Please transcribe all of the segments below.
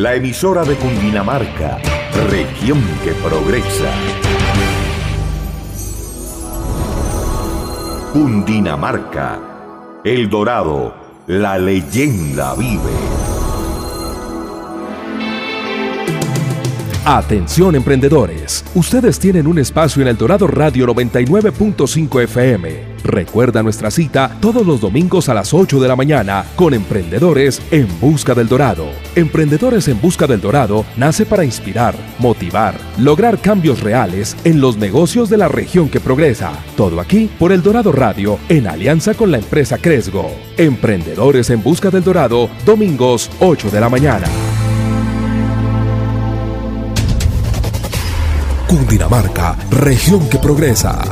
La emisora de Cundinamarca, región que progresa. Cundinamarca. El Dorado. La leyenda vive. Atención emprendedores, ustedes tienen un espacio en el Dorado Radio 99.5 FM. Recuerda nuestra cita todos los domingos a las 8 de la mañana con Emprendedores en Busca del Dorado. Emprendedores en Busca del Dorado nace para inspirar, motivar, lograr cambios reales en los negocios de la región que progresa. Todo aquí por el Dorado Radio en alianza con la empresa Cresgo. Emprendedores en Busca del Dorado, domingos 8 de la mañana. Cundinamarca, región que progresa.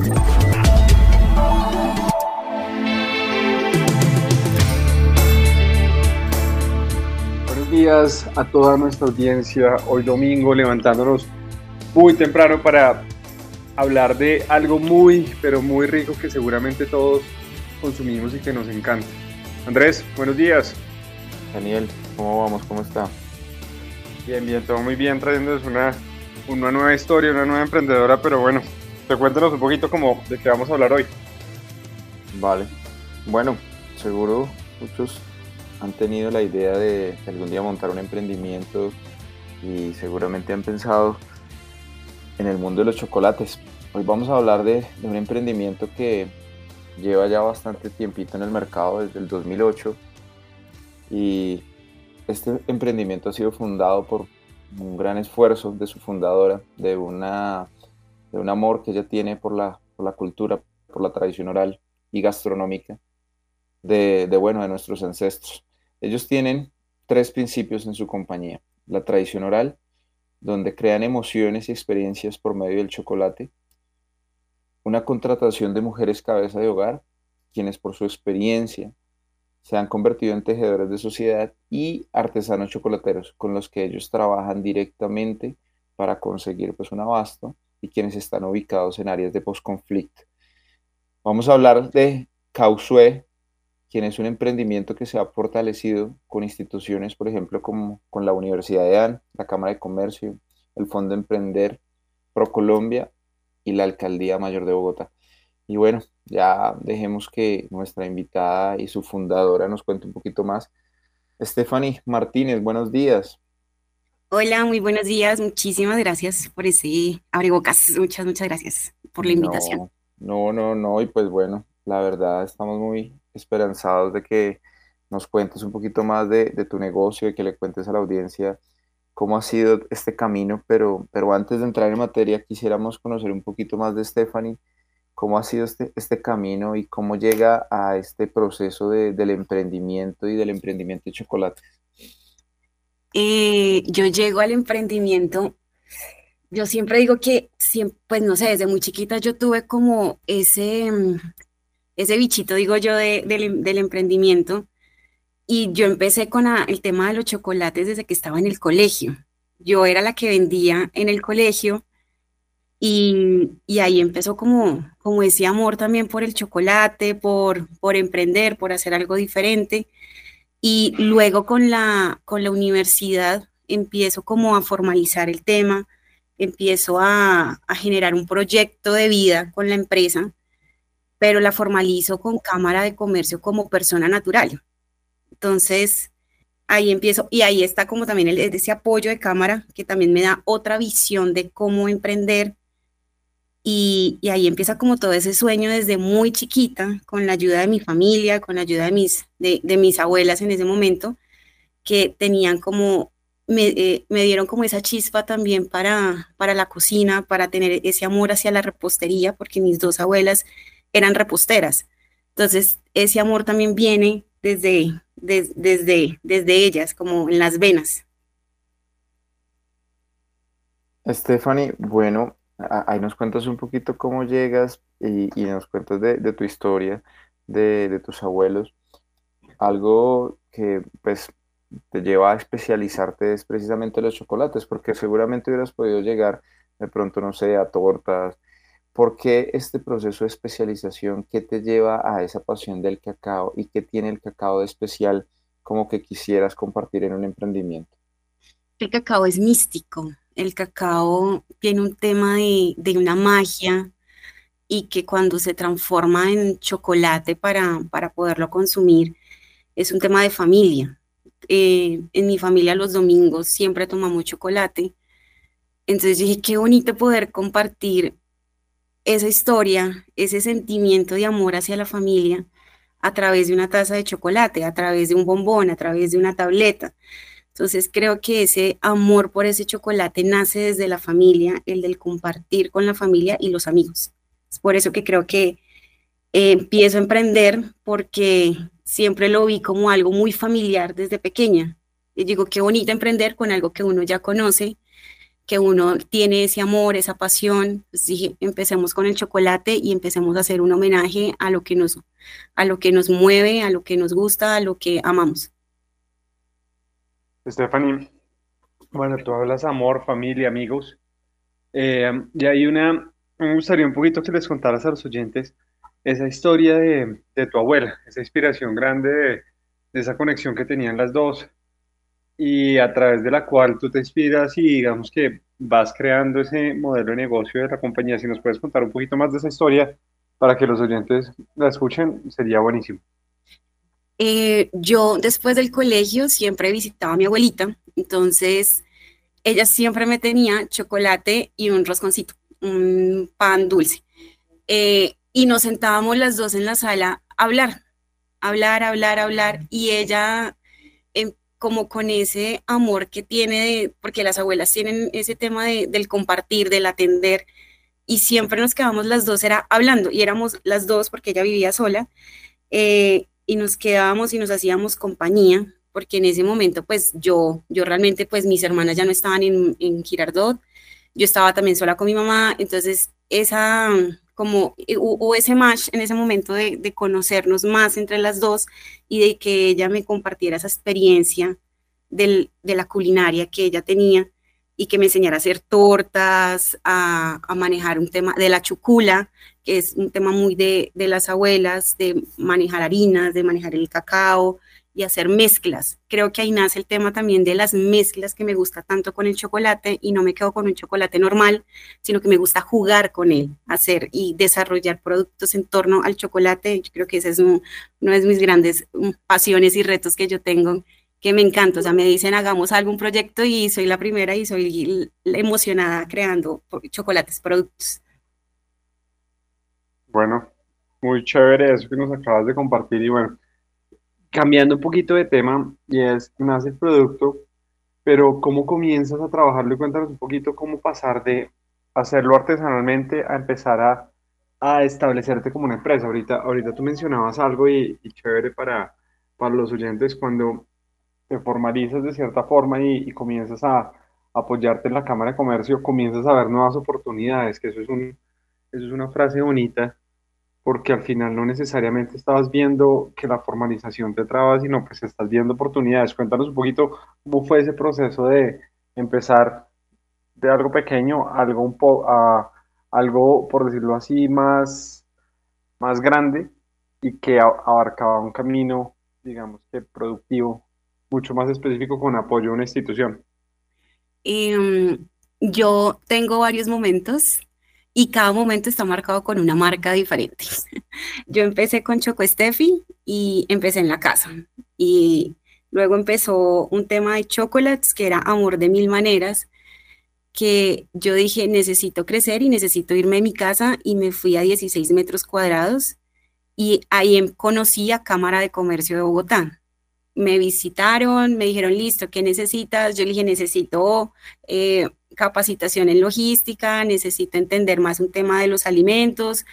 Días a toda nuestra audiencia. Hoy domingo levantándonos muy temprano para hablar de algo muy, pero muy rico que seguramente todos consumimos y que nos encanta. Andrés, buenos días. Daniel, ¿cómo vamos? ¿Cómo está? Bien, bien, todo muy bien, trayéndonos una una nueva historia, una nueva emprendedora, pero bueno, te cuéntanos un poquito como de qué vamos a hablar hoy. Vale, bueno, seguro muchos han tenido la idea de, algún día montar un emprendimiento y seguramente han pensado en el mundo de los chocolates. Hoy vamos a hablar de, un emprendimiento que lleva ya bastante tiempito en el mercado, desde el 2008, y este emprendimiento ha sido fundado por un gran esfuerzo de su fundadora, de, una, de un amor que ella tiene por la, por la cultura, por la tradición oral y gastronómica de, bueno, de nuestros ancestros. Ellos tienen tres principios en su compañía. La tradición oral, donde crean emociones y experiencias por medio del chocolate. Una contratación de mujeres cabeza de hogar, quienes por su experiencia se han convertido en tejedores de sociedad y artesanos chocolateros con los que ellos trabajan directamente para conseguir pues un abasto y quienes están ubicados en áreas de posconflicto. Vamos a hablar de Causue, quien es un emprendimiento que se ha fortalecido con instituciones, por ejemplo, como con la Universidad de AN, la Cámara de Comercio, el Fondo Emprender, ProColombia y la Alcaldía Mayor de Bogotá. Y bueno, ya dejemos que nuestra invitada y su fundadora nos cuente un poquito más. Stephanie Martínez, buenos días. Hola, muy buenos días. Muchísimas gracias por ese abrebocas. Muchas, muchas gracias por la invitación. No, no, no, y pues bueno, la verdad estamos muy esperanzados de que nos cuentes un poquito más de, de tu negocio y que le cuentes a la audiencia cómo ha sido este camino, pero, pero antes de entrar en materia quisiéramos conocer un poquito más de Stephanie cómo ha sido este, este camino y cómo llega a este proceso del emprendimiento y del emprendimiento de chocolate. Eh, yo llego al emprendimiento, yo siempre digo que, pues no sé, desde muy chiquita yo tuve como ese, mm, ese bichito, digo yo, del, emprendimiento. Y yo empecé con el tema de los chocolates desde que estaba en el colegio. Yo era la que vendía en el colegio y, ahí empezó como, como ese amor también por el chocolate, por, emprender, por hacer algo diferente. Y luego con la, con la universidad empiezo como a formalizar el tema, empiezo a, a generar un proyecto de vida con la empresa, pero la formalizo con Cámara de Comercio como persona natural. Entonces, ahí empiezo y ahí está como también el, ese apoyo de cámara que también me da otra visión de cómo emprender, y, ahí empieza como todo ese sueño desde muy chiquita, con la ayuda de mi familia, con la ayuda de mis, de, mis abuelas en ese momento, que tenían como, eh, me, dieron como esa chispa también para, para la cocina, para tener ese amor hacia la repostería, porque mis dos abuelas eran reposteras. Entonces, ese amor también viene desde, desde, desde ellas, como en las venas. Stephanie, bueno, ahí nos cuentas un poquito cómo llegas y, nos cuentas de, tu historia, de, de, tus abuelos. Algo que pues te lleva a especializarte es precisamente los chocolates, porque seguramente hubieras podido llegar de pronto, no sé, a tortas. ¿Por qué este proceso de especialización? ¿Qué te lleva a esa pasión del cacao y qué tiene el cacao de especial como que quisieras compartir en un emprendimiento? El cacao es místico, el cacao tiene un tema de, una magia y que cuando se transforma en chocolate para, poderlo consumir, es un tema de familia. Eh, en mi familia los domingos siempre tomamos chocolate. Entonces dije, qué bonito poder compartir esa historia, ese sentimiento de amor hacia la familia a través de una taza de chocolate, a través de un bombón, a través de una tableta. Entonces creo que ese amor por ese chocolate nace desde la familia, el del compartir con la familia y los amigos. Es por eso que creo que eh, empiezo a emprender porque siempre lo vi como algo muy familiar desde pequeña. Y digo, qué bonito emprender con algo que uno ya conoce, que uno tiene ese amor, esa pasión. Pues dije, empecemos con el chocolate y empecemos a hacer un homenaje a lo que nos, a lo que nos mueve, a lo que nos gusta, a lo que amamos. Stephanie, bueno, tú hablas amor, familia, amigos. Eh, y hay una, me gustaría un poquito que les contaras a los oyentes esa historia de, tu abuela, esa inspiración grande de, esa conexión que tenían las dos y a través de la cual tú te inspiras y digamos que vas creando ese modelo de negocio de la compañía. Si nos puedes contar un poquito más de esa historia para que los oyentes la escuchen, sería buenísimo. Eh, yo después del colegio siempre visitaba a mi abuelita, entonces ella siempre me tenía chocolate y un rosconcito, un pan dulce. Eh, y nos sentábamos las dos en la sala a hablar, hablar, hablar, hablar, y ella como con ese amor que tiene, de, porque las abuelas tienen ese tema de, del compartir, del atender, y siempre nos quedábamos las dos, era hablando, y éramos las dos porque ella vivía sola, eh, y nos quedábamos y nos hacíamos compañía, porque en ese momento pues yo, yo realmente pues mis hermanas ya no estaban en, en Girardot, yo estaba también sola con mi mamá, entonces esa como hubo ese match en ese momento de, de, conocernos más entre las dos y de que ella me compartiera esa experiencia del, de la culinaria que ella tenía y que me enseñara a hacer tortas, a, a, manejar un tema de la chucula, que es un tema muy de, de las abuelas, de manejar harinas, de manejar el cacao, y hacer mezclas. Creo que ahí nace el tema también de las mezclas que me gusta tanto con el chocolate y no me quedo con un chocolate normal, sino que me gusta jugar con él, hacer y desarrollar productos en torno al chocolate. Yo creo que ese es uno de mis grandes mm, pasiones y retos que yo tengo, que me encanta. O sea, me dicen hagamos algún proyecto y soy la primera y soy emocionada creando chocolates, productos. Bueno, muy chévere eso que nos acabas de compartir y bueno cambiando un poquito de tema, y es, nace el producto, pero ¿cómo comienzas a trabajarlo? Y cuéntanos un poquito cómo pasar de hacerlo artesanalmente a empezar a, a establecerte como una empresa. Ahorita, ahorita tú mencionabas algo y, chévere para, para los oyentes cuando te formalizas de cierta forma y, comienzas a, apoyarte en la Cámara de Comercio, comienzas a ver nuevas oportunidades, que eso es, un, eso es una frase bonita porque al final no necesariamente estabas viendo que la formalización te traba, sino pues estás viendo oportunidades. Cuéntanos un poquito cómo fue ese proceso de empezar de algo pequeño a algo, un po a algo, por decirlo así, más, más grande y que abarcaba un camino, digamos que productivo, mucho más específico con apoyo a una institución. Em, yo tengo varios momentos y cada momento está marcado con una marca diferente. Yo empecé con Choco Steffi y empecé en la casa. Y luego empezó un tema de chocolates que era Amor de Mil Maneras, que yo dije, necesito crecer y necesito irme de mi casa y me fui a 16 metros cuadrados y ahí em, conocí a Cámara de Comercio de Bogotá. Me visitaron, me dijeron, listo, ¿qué necesitas? Yo le dije, necesito eh, capacitación en logística, necesito entender más un tema de los alimentos,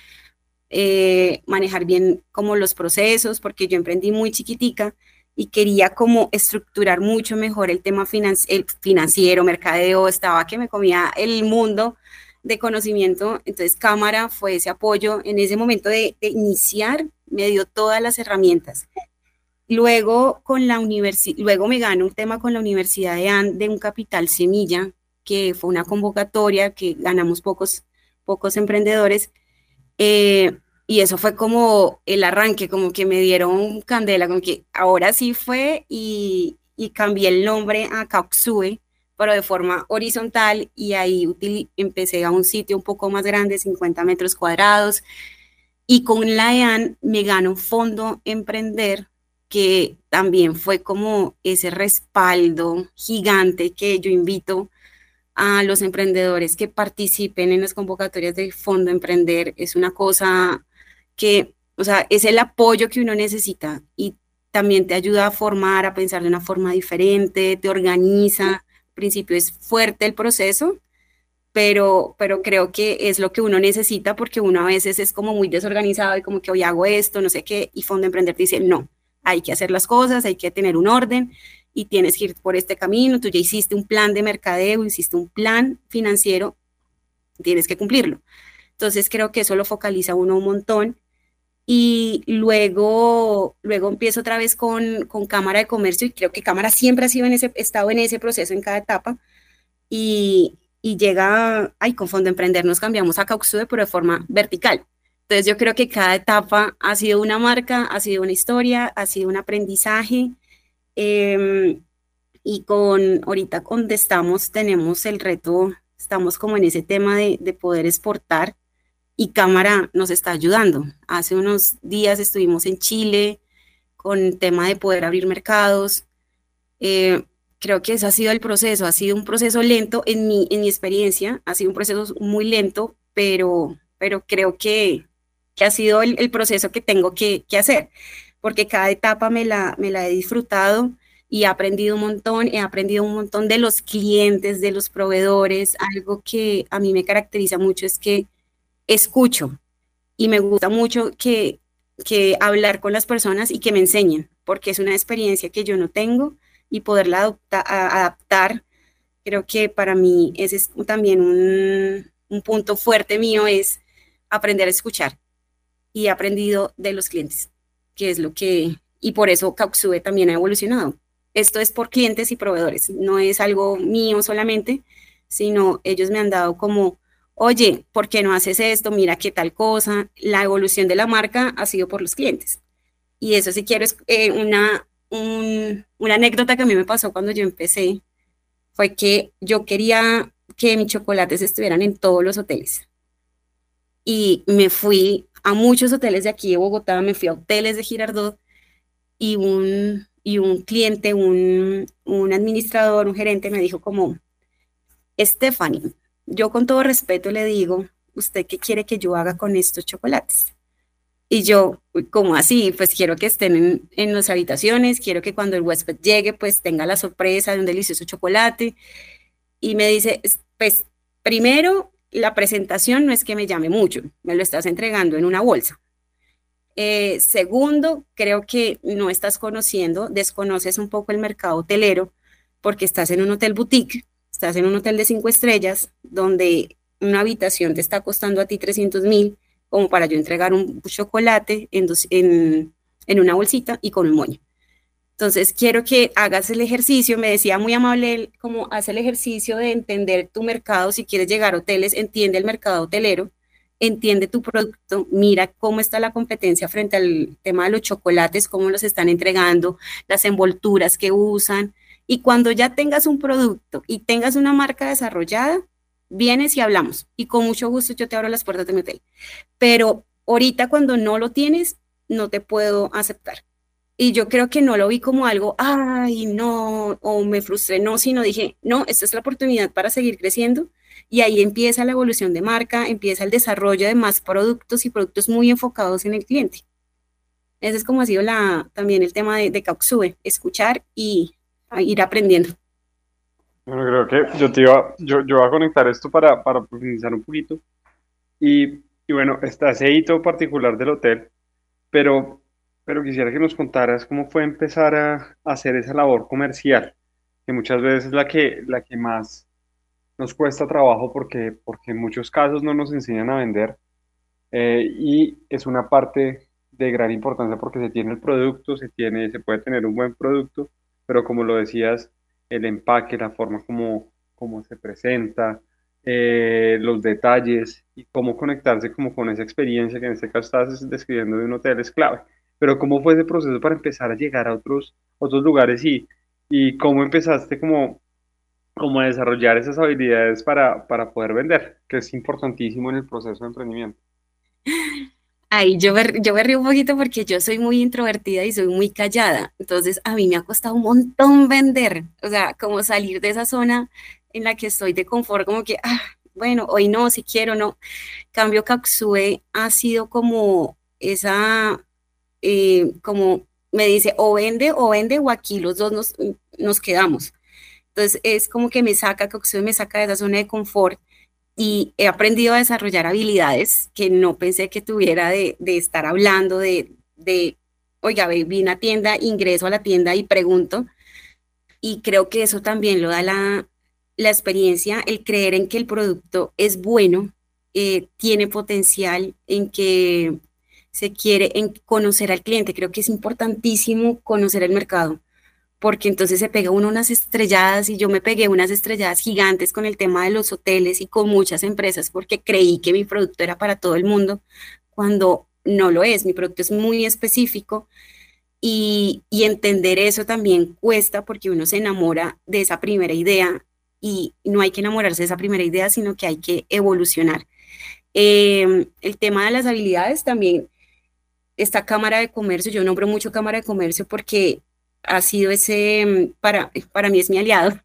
eh, manejar bien como los procesos, porque yo emprendí muy chiquitica y quería como estructurar mucho mejor el tema el financiero, mercadeo, estaba que me comía el mundo de conocimiento, entonces Cámara fue ese apoyo en ese momento de, iniciar, me dio todas las herramientas. Luego, con la luego me ganó un tema con la Universidad de, de un capital semilla, que fue una convocatoria que ganamos pocos, pocos emprendedores. Eh, y eso fue como el arranque, como que me dieron candela, como que ahora sí fue y, cambié el nombre a Kauxue, pero de forma horizontal y ahí empecé a un sitio un poco más grande, 50 metros cuadrados. Y con la EAN me ganó fondo emprender que también fue como ese respaldo gigante que yo invito a los emprendedores que participen en las convocatorias del Fondo Emprender. Es una cosa que, o sea, es el apoyo que uno necesita y también te ayuda a formar, a pensar de una forma diferente, te organiza. Al principio es fuerte el proceso, pero, pero creo que es lo que uno necesita porque uno a veces es como muy desorganizado y como que hoy hago esto, no sé qué, y Fondo Emprender dice, no, hay que hacer las cosas, hay que tener un orden y tienes que ir por este camino, tú ya hiciste un plan de mercadeo, hiciste un plan financiero, tienes que cumplirlo. Entonces creo que eso lo focaliza uno un montón. Y luego, luego empiezo otra vez con, con Cámara de Comercio y creo que Cámara siempre ha sido en ese, estado en ese proceso en cada etapa. Y, y llega, ay, con Fondo Emprender nos cambiamos a Cauxude, pero de forma vertical. Entonces yo creo que cada etapa ha sido una marca, ha sido una historia, ha sido un aprendizaje Em, y con ahorita donde estamos, tenemos el reto, estamos como en ese tema de, de poder exportar y Cámara nos está ayudando. Hace unos días estuvimos en Chile con el tema de poder abrir mercados. Eh, creo que ese ha sido el proceso, ha sido un proceso lento en mi, en mi experiencia, ha sido un proceso muy lento, pero, pero creo que, que ha sido el, proceso que tengo que hacer porque cada etapa me la, me la he disfrutado y he aprendido un montón, he aprendido un montón de los clientes, de los proveedores. Algo que a mí me caracteriza mucho es que escucho y me gusta mucho que, que hablar con las personas y que me enseñen, porque es una experiencia que yo no tengo y poderla adaptar. Creo que para mí ese es también un, un punto fuerte mío, es aprender a escuchar y he aprendido de los clientes que es lo que, y por eso Cauxue también ha evolucionado. Esto es por clientes y proveedores, no es algo mío solamente, sino ellos me han dado como, oye, ¿por qué no haces esto? Mira qué tal cosa. La evolución de la marca ha sido por los clientes. Y eso si quiero es eh, una, una anécdota que a mí me pasó cuando yo empecé, fue que yo quería que mis chocolates estuvieran en todos los hoteles. Y me fui a muchos hoteles de aquí de Bogotá, me fui a hoteles de Girardot y un, y un cliente, un, un administrador, un gerente me dijo como, Stephanie, yo con todo respeto le digo, ¿usted qué quiere que yo haga con estos chocolates? Y yo, como así? Pues quiero que estén en, en las habitaciones, quiero que cuando el huésped llegue, pues tenga la sorpresa de un delicioso chocolate. Y me dice, pues primero la presentación no es que me llame mucho, me lo estás entregando en una bolsa. Eh, segundo, creo que no estás conociendo, desconoces un poco el mercado hotelero porque estás en un hotel boutique, estás en un hotel de cinco estrellas donde una habitación te está costando a ti 300 mil como para yo entregar un chocolate en, en, en una bolsita y con un moño. Entonces, quiero que hagas el ejercicio, me decía muy amable, como haz el ejercicio de entender tu mercado, si quieres llegar a hoteles, entiende el mercado hotelero, entiende tu producto, mira cómo está la competencia frente al tema de los chocolates, cómo los están entregando, las envolturas que usan. Y cuando ya tengas un producto y tengas una marca desarrollada, vienes y hablamos. Y con mucho gusto yo te abro las puertas de mi hotel. Pero ahorita cuando no lo tienes, no te puedo aceptar. Y yo creo que no lo vi como algo, ay, no, o me frustré, no, sino dije, no, esta es la oportunidad para seguir creciendo. Y ahí empieza la evolución de marca, empieza el desarrollo de más productos y productos muy enfocados en el cliente. Ese es como ha sido la, también el tema de, de escuchar y ir aprendiendo. Bueno, creo que yo te iba, yo, yo voy a conectar esto para, para profundizar un poquito. Y, y bueno, está ese hito particular del hotel, pero pero quisiera que nos contaras cómo fue empezar a, hacer esa labor comercial, que muchas veces es la que, la que más nos cuesta trabajo porque, porque en muchos casos no nos enseñan a vender eh, y es una parte de gran importancia porque se tiene el producto, se tiene, se puede tener un buen producto, pero como lo decías, el empaque, la forma como, como se presenta, eh, los detalles y cómo conectarse como con esa experiencia que en este caso estás describiendo de un hotel es clave. Pero cómo fue ese proceso para empezar a llegar a otros, otros lugares y, y cómo empezaste como, como a desarrollar esas habilidades para, para poder vender, que es importantísimo en el proceso de emprendimiento. Ay, yo me, yo me río un poquito porque yo soy muy introvertida y soy muy callada. Entonces, a mí me ha costado un montón vender. O sea, como salir de esa zona en la que estoy de confort, como que, ah, bueno, hoy no, si quiero, no. Cambio Kaksue ha sido como esa, eh, como me dice, o vende o vende, o aquí los dos nos, nos quedamos. Entonces, es como que me saca, Kaksue me saca de esa zona de confort y he aprendido a desarrollar habilidades que no pensé que tuviera de, estar hablando de, de, oiga, vi una tienda, ingreso a la tienda y pregunto. Y creo que eso también lo da la, la experiencia, el creer en que el producto es bueno, eh, tiene potencial, en que se quiere en conocer al cliente. Creo que es importantísimo conocer el mercado porque entonces se pega uno unas estrelladas y yo me pegué unas estrelladas gigantes con el tema de los hoteles y con muchas empresas porque creí que mi producto era para todo el mundo cuando no lo es, mi producto es muy específico y, entender eso también cuesta porque uno se enamora de esa primera idea y no hay que enamorarse de esa primera idea, sino que hay que evolucionar. Em, el tema de las habilidades también, esta Cámara de Comercio, yo nombro mucho Cámara de Comercio porque ha sido ese, mm, para, para mí es mi aliado.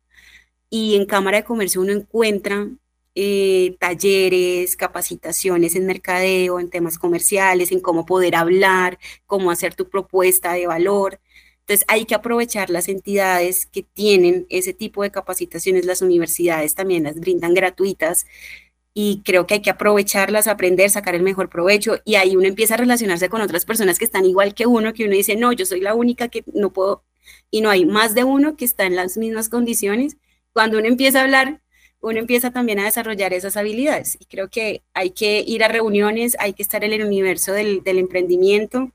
Y en Cámara de Comercio uno encuentra eh, talleres, capacitaciones en mercadeo, en temas comerciales, en cómo poder hablar, cómo hacer tu propuesta de valor. Entonces hay que aprovechar las entidades que tienen ese tipo de capacitaciones, las universidades también las brindan gratuitas y creo que hay que aprovecharlas, aprender, sacar el mejor provecho y ahí uno empieza a relacionarse con otras personas que están igual que uno, que uno dice, no, yo soy la única que no puedo y no hay más de uno que está en las mismas condiciones. Cuando uno empieza a hablar, uno empieza también a desarrollar esas habilidades. Y creo que hay que ir a reuniones, hay que estar en el universo del, emprendimiento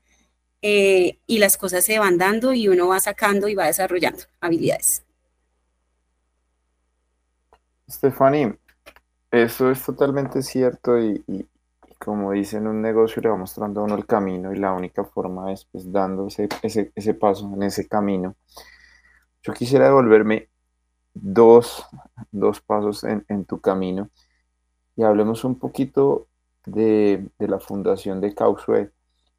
eh, y las cosas se van dando y uno va sacando y va desarrollando habilidades. Stephanie, eso es totalmente cierto y, como dicen, un negocio le va mostrando a uno el camino y la única forma es pues dando ese, ese, paso en ese camino. Yo quisiera devolverme dos, pasos en, tu camino y hablemos un poquito de, la fundación de Causue.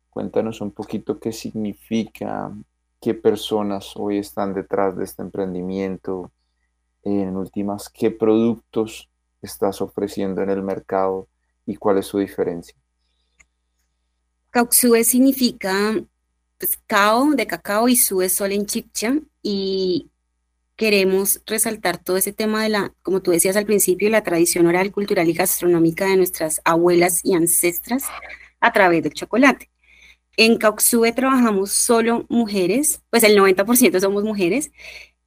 Cuéntanos un poquito qué significa, qué personas hoy están detrás de este emprendimiento, en últimas, qué productos estás ofreciendo en el mercado y cuál es su diferencia? Kauxue significa pues, de cacao y sue sol en chipcha y queremos resaltar todo ese tema de la, como tú decías al principio, la tradición oral, cultural y gastronómica de nuestras abuelas y ancestras a través del chocolate. En Cauxue trabajamos solo mujeres, pues el 90% somos mujeres,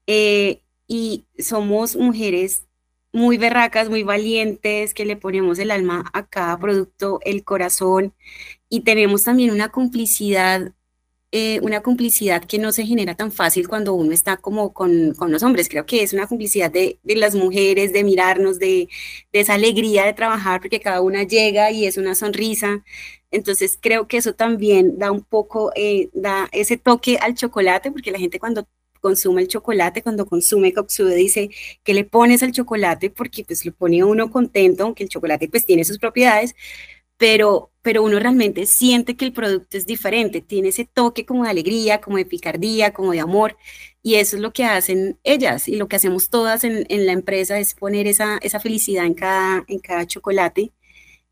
eh, y somos mujeres muy berracas, muy valientes, que le ponemos el alma a cada producto, el corazón, y tenemos también una complicidad, eh, una complicidad que no se genera tan fácil cuando uno está como con, los hombres. Creo que es una complicidad de, las mujeres, de mirarnos, de, esa alegría de trabajar, porque cada una llega y es una sonrisa. Entonces creo que eso también da un poco, eh, da ese toque al chocolate, porque la gente cuando consume el chocolate, cuando consume Coxude dice que le pones al chocolate porque pues lo pone uno contento, aunque el chocolate pues tiene sus propiedades, pero, pero uno realmente siente que el producto es diferente, tiene ese toque como de alegría, como de picardía, como de amor, y eso es lo que hacen ellas y lo que hacemos todas en, en la empresa es poner esa, esa felicidad en cada, en cada chocolate.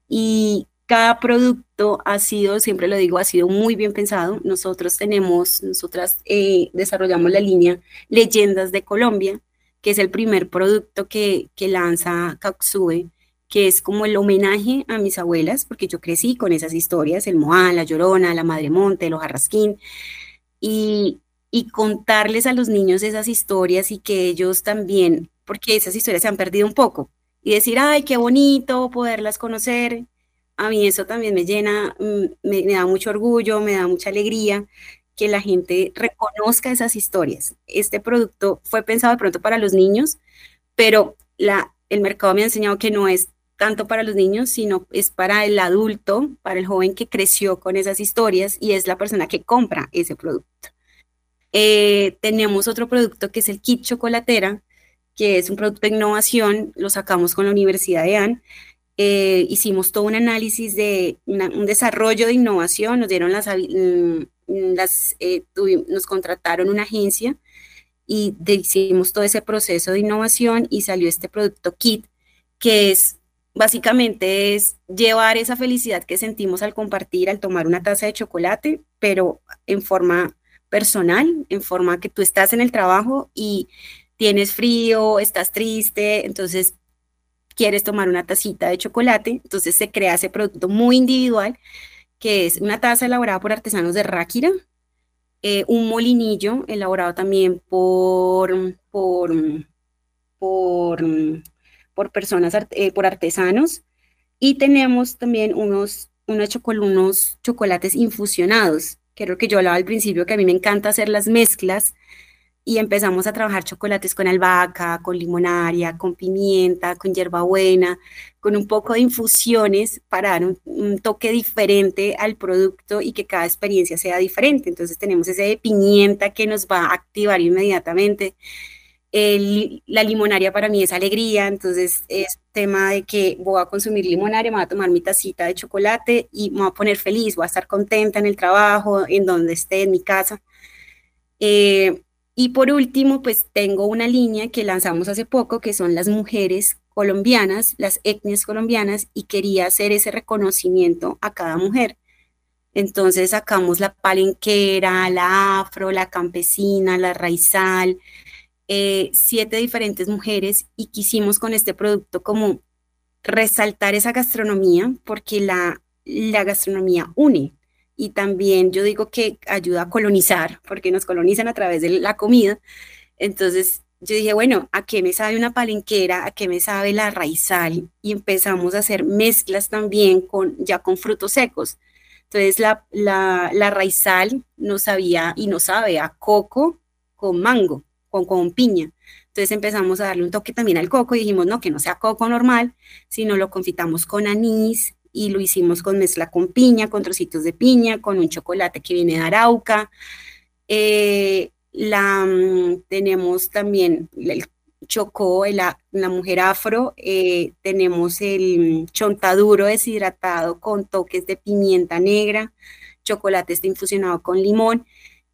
Y cada producto ha sido, siempre lo digo, ha sido muy bien pensado. Nosotros tenemos, nosotras eh, desarrollamos la línea Leyendas de Colombia, que es el primer producto que, que lanza Caxue que es como el homenaje a mis abuelas, porque yo crecí con esas historias, el Moán, la Llorona, la Madre Monte, los Jarrasquín, y, y contarles a los niños esas historias y que ellos también, porque esas historias se han perdido un poco, y decir, ay, qué bonito poderlas conocer. A mí eso también me llena, mm, me, da mucho orgullo, me da mucha alegría que la gente reconozca esas historias. Este producto fue pensado de pronto para los niños, pero el mercado me ha enseñado que no es tanto para los niños, sino es para el adulto, para el joven que creció con esas historias y es la persona que compra ese producto. Eh, tenemos otro producto que es el kit chocolatera, que es un producto de innovación, lo sacamos con la Universidad de AN. Eh, hicimos todo un análisis de un desarrollo de innovación, nos dieron las, mm, las eh, nos contrataron una agencia y hicimos todo ese proceso de innovación y salió este producto kit que es básicamente es llevar esa felicidad que sentimos al compartir, al tomar una taza de chocolate, pero en forma personal, en forma que tú estás en el trabajo y tienes frío, estás triste, entonces quieres tomar una tacita de chocolate, entonces se crea ese producto muy individual, que es una taza elaborada por artesanos de Ráquira, eh, un molinillo elaborado también por, por, por personas, eh, por artesanos. Y tenemos también unos, unos, unos chocolates infusionados, que creo que yo hablaba al principio que a mí me encanta hacer las mezclas y empezamos a trabajar chocolates con albahaca, con limonaria, con pimienta, con hierbabuena, con un poco de infusiones para dar un, toque diferente al producto y que cada experiencia sea diferente. Entonces tenemos ese de pimienta que nos va a activar inmediatamente la limonaria para mí es alegría, entonces es tema de que voy a consumir limonaria, me voy a tomar mi tacita de chocolate y me voy a poner feliz, voy a estar contenta en el trabajo, en donde esté, en mi casa. Eh, y por último, pues tengo una línea que lanzamos hace poco, que son las mujeres colombianas, las etnias colombianas, y quería hacer ese reconocimiento a cada mujer. Entonces sacamos la palenquera, la afro, la campesina, la raizal, eh, siete diferentes mujeres y quisimos con este producto como resaltar esa gastronomía porque la, la gastronomía une y también yo digo que ayuda a colonizar porque nos colonizan a través de la comida. Entonces yo dije, bueno, ¿a qué me sabe una palenquera? ¿A qué me sabe la raizal? Y empezamos a hacer mezclas también con, ya con frutos secos. Entonces la, la, la raizal nos sabía y nos sabe a coco con mango con, con piña. Entonces empezamos a darle un toque también al coco y dijimos, no, que no sea coco normal, sino lo confitamos con anís y lo hicimos con mezcla con piña, con trocitos de piña, con un chocolate que viene de Arauca. Eh, la, mm, tenemos también el chocó, la, la mujer afro, eh, tenemos el chontaduro deshidratado con toques de pimienta negra, chocolate está infusionado con limón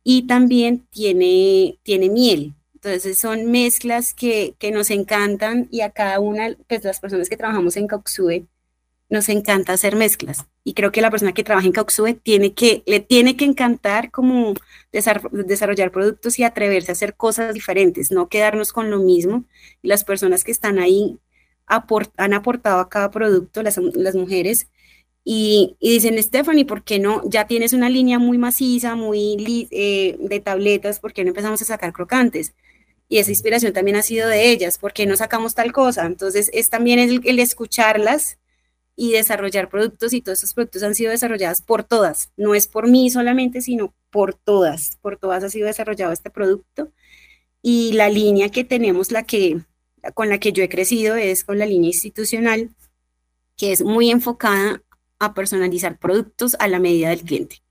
y también tiene, tiene miel. Entonces son mezclas que, que, nos encantan y a cada una, pues las personas que trabajamos en Cauxue, nos encanta hacer mezclas. Y creo que la persona que trabaja en Cauxue tiene que, le tiene que encantar como desarrollar productos y atreverse a hacer cosas diferentes, no quedarnos con lo mismo. Las personas que están ahí han aportado a cada producto, las, las mujeres, y, y, dicen, Stephanie, ¿por qué no? Ya tienes una línea muy maciza, muy eh, de tabletas, ¿por qué no empezamos a sacar crocantes? y esa inspiración también ha sido de ellas, porque no sacamos tal cosa. Entonces es también el, escucharlas y desarrollar productos y todos esos productos han sido desarrollados por todas, no es por mí solamente, sino por todas, por todas ha sido desarrollado este producto. Y la línea que tenemos, la que con la que yo he crecido es con la línea institucional, que es muy enfocada a personalizar productos a la medida del cliente.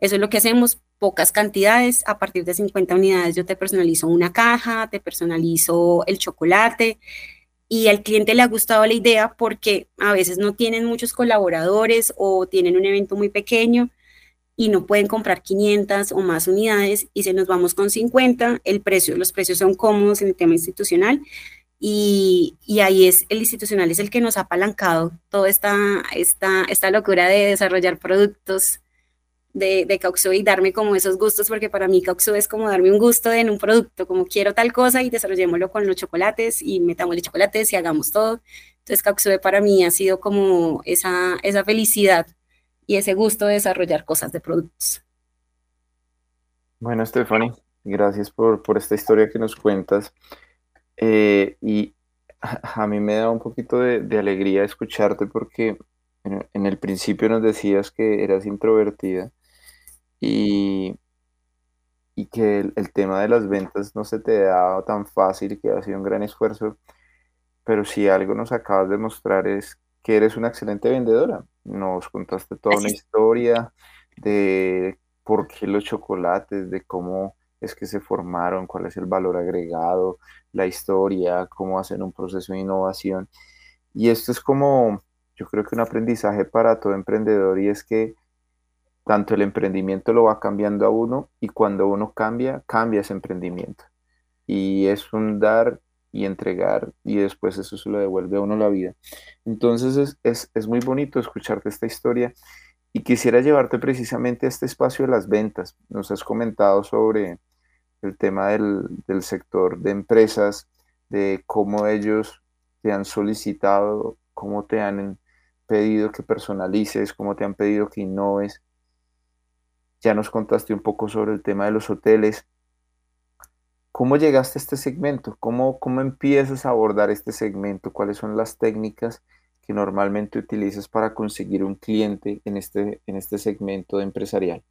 Eso es lo que hacemos pocas cantidades, a partir de 50 unidades yo te personalizo una caja, te personalizo el chocolate y al cliente le ha gustado la idea porque a veces no tienen muchos colaboradores o tienen un evento muy pequeño y no pueden comprar 500 o más unidades y se nos vamos con 50, el precio, los precios son cómodos en el tema institucional y, y, ahí es el institucional es el que nos ha apalancado toda esta, esta, esta locura de desarrollar productos de, de y darme como esos gustos, porque para mí Cauxo es como darme un gusto en un producto, como quiero tal cosa y desarrollémoslo con los chocolates y metamos los chocolates y hagamos todo. Entonces, Caxue para mí ha sido como esa, esa felicidad y ese gusto de desarrollar cosas de productos. Bueno, Stephanie, gracias por, esta historia que nos cuentas. Eh, y a mí me da un poquito de, alegría escucharte porque en, el principio nos decías que eras introvertida y, y que el, tema de las ventas no se te ha dado tan fácil, que ha sido un gran esfuerzo, pero si algo nos acabas de mostrar es que eres una excelente vendedora. Nos contaste toda una historia de por qué los chocolates, de cómo es que se formaron, cuál es el valor agregado, la historia, cómo hacen un proceso de innovación. Y esto es como, yo creo que un aprendizaje para todo emprendedor y es que tanto el emprendimiento lo va cambiando a uno y cuando uno cambia, cambia ese emprendimiento. Y es un dar y entregar y después eso se lo devuelve a uno la vida. Entonces es, es, es muy bonito escucharte esta historia y quisiera llevarte precisamente a este espacio de las ventas. Nos has comentado sobre el tema del, del sector de empresas, de cómo ellos te han solicitado, cómo te han pedido que personalices, cómo te han pedido que innoves. Ya nos contaste un poco sobre el tema de los hoteles. ¿Cómo llegaste a este segmento? ¿Cómo, cómo empiezas a abordar este segmento? ¿Cuáles son las técnicas que normalmente utilizas para conseguir un cliente en este, en este segmento empresarial?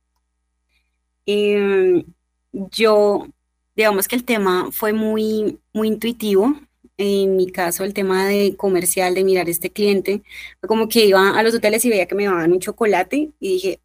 Em, yo, digamos que el tema fue muy, muy intuitivo. En mi caso, el tema de comercial, de mirar este cliente, como que iba a los hoteles y veía que me daban un chocolate y dije,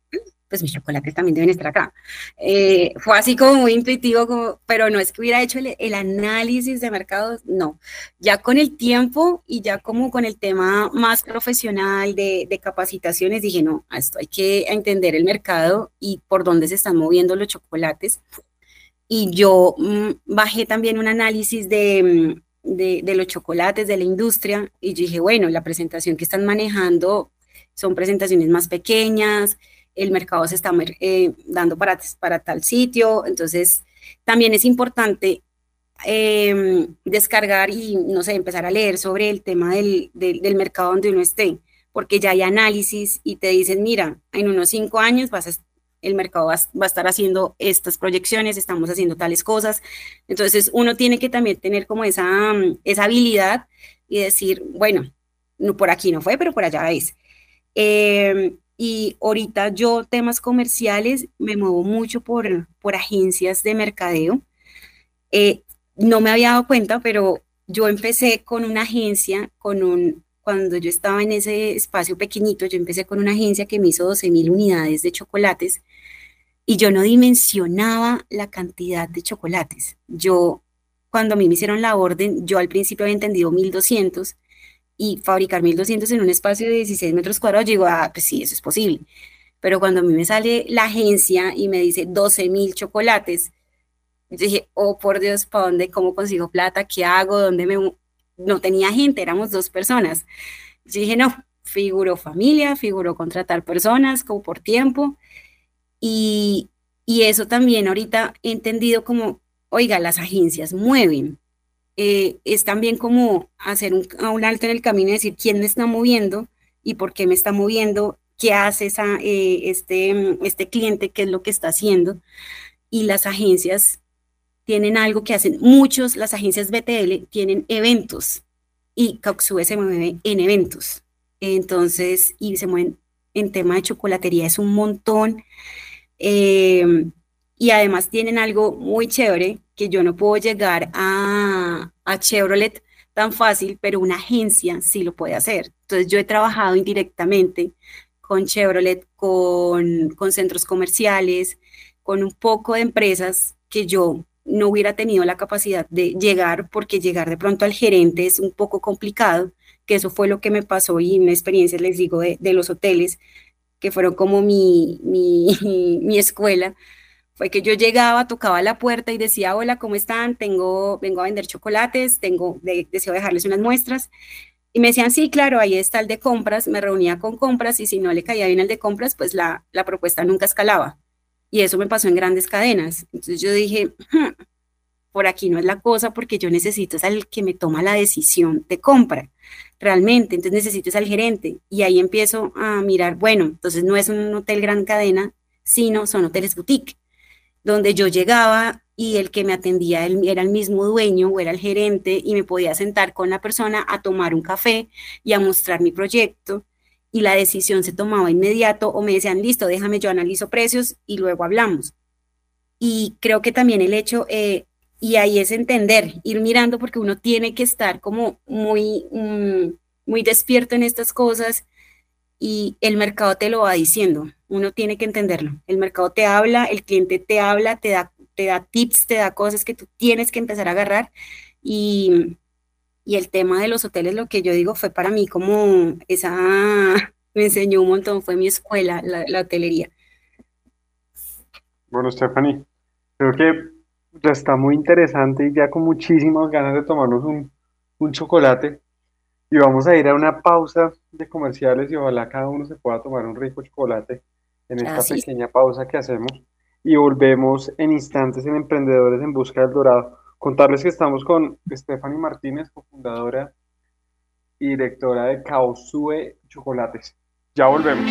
pues mis chocolates también deben estar acá. Eh, fue así como muy intuitivo, como, pero no es que hubiera hecho el, análisis de mercados, no. Ya con el tiempo y ya como con el tema más profesional de, de capacitaciones, dije, no, esto hay que entender el mercado y por dónde se están moviendo los chocolates. Y yo mm, bajé también un análisis mm, de, de los chocolates, de la industria, y dije, bueno, la presentación que están manejando son presentaciones más pequeñas, el mercado se está eh, dando para, para tal sitio, entonces también es importante em, descargar y, no sé, empezar a leer sobre el tema del, del, mercado donde uno esté, porque ya hay análisis y te dicen, mira, en unos cinco años el mercado va, a estar haciendo estas proyecciones, estamos haciendo tales cosas. Entonces, uno tiene que también tener como esa, esa habilidad y decir, bueno, no, por aquí no fue, pero por allá es. Eh, y ahorita yo temas comerciales me muevo mucho por, por agencias de mercadeo. Eh, no me había dado cuenta, pero yo empecé con una agencia, con un, cuando yo estaba en ese espacio pequeñito, yo empecé con una agencia que me hizo 12 mil unidades de chocolates y yo no dimensionaba la cantidad de chocolates. Yo, cuando a mí me hicieron la orden, yo al principio había entendido 1200 y fabricar 1200 en un espacio de 16 metros cuadrados, digo, ah, pues sí, eso es posible. Pero cuando a mí me sale la agencia y me dice 12 mil chocolates, yo dije, oh por Dios, ¿para dónde? ¿Cómo consigo plata? ¿Qué hago? ¿Dónde me.? No tenía gente, éramos dos personas. Yo dije, no, figuró familia, figuró contratar personas como por tiempo. Y, y eso también ahorita he entendido como, oiga, las agencias mueven, eh, es también como hacer un, alto en el camino y decir quién me está moviendo y por qué me está moviendo, qué hace eh, este, este cliente, qué es lo que está haciendo. Y las agencias tienen algo que hacen muchos, las agencias BTL tienen eventos y Coxue se mueve en eventos. Entonces, y se mueven en tema de chocolatería, es un montón. Eh, y además tienen algo muy chévere que yo no puedo llegar a, a Chevrolet tan fácil, pero una agencia sí lo puede hacer. Entonces yo he trabajado indirectamente con Chevrolet, con, con centros comerciales, con un poco de empresas que yo no hubiera tenido la capacidad de llegar, porque llegar de pronto al gerente es un poco complicado, que eso fue lo que me pasó y una experiencia, les digo, de, de los hoteles, que fueron como mi, mi, mi escuela, fue que yo llegaba, tocaba la puerta y decía, hola, ¿cómo están? Tengo, vengo a vender chocolates, tengo, deseo dejarles unas muestras. Y me decían, sí, claro, ahí está el de compras, me reunía con compras y si no le caía bien el de compras, pues la, la propuesta nunca escalaba. Y eso me pasó en grandes cadenas. Entonces yo dije, hmm, por aquí no es la cosa porque yo necesito es al que me toma la decisión de compra, realmente, entonces necesito es al gerente y ahí empiezo a mirar, bueno, entonces no es un hotel gran cadena, sino son hoteles boutique, donde yo llegaba y el que me atendía era el mismo dueño o era el gerente y me podía sentar con la persona a tomar un café y a mostrar mi proyecto y la decisión se tomaba inmediato o me decían, listo, déjame, yo analizo precios y luego hablamos. Y creo que también el hecho, eh, y ahí es entender, ir mirando porque uno tiene que estar como muy, mm, muy despierto en estas cosas y el mercado te lo va diciendo, uno tiene que entenderlo. El mercado te habla, el cliente te habla, te da, te da tips, te da cosas que tú tienes que empezar a agarrar y, y el tema de los hoteles, lo que yo digo, fue para mí como esa, me enseñó un montón, fue mi escuela, la, hotelería. Bueno, Stephanie, creo que ya está muy interesante y ya con muchísimas ganas de tomarnos un, un chocolate. Y vamos a ir a una pausa de comerciales y ojalá cada uno se pueda tomar un rico chocolate en esta pequeña pausa que hacemos. Y volvemos en instantes en Emprendedores en Busca del Dorado. Contarles que estamos con Stephanie Martínez, cofundadora y directora de Kaosue Chocolates. Ya volvemos.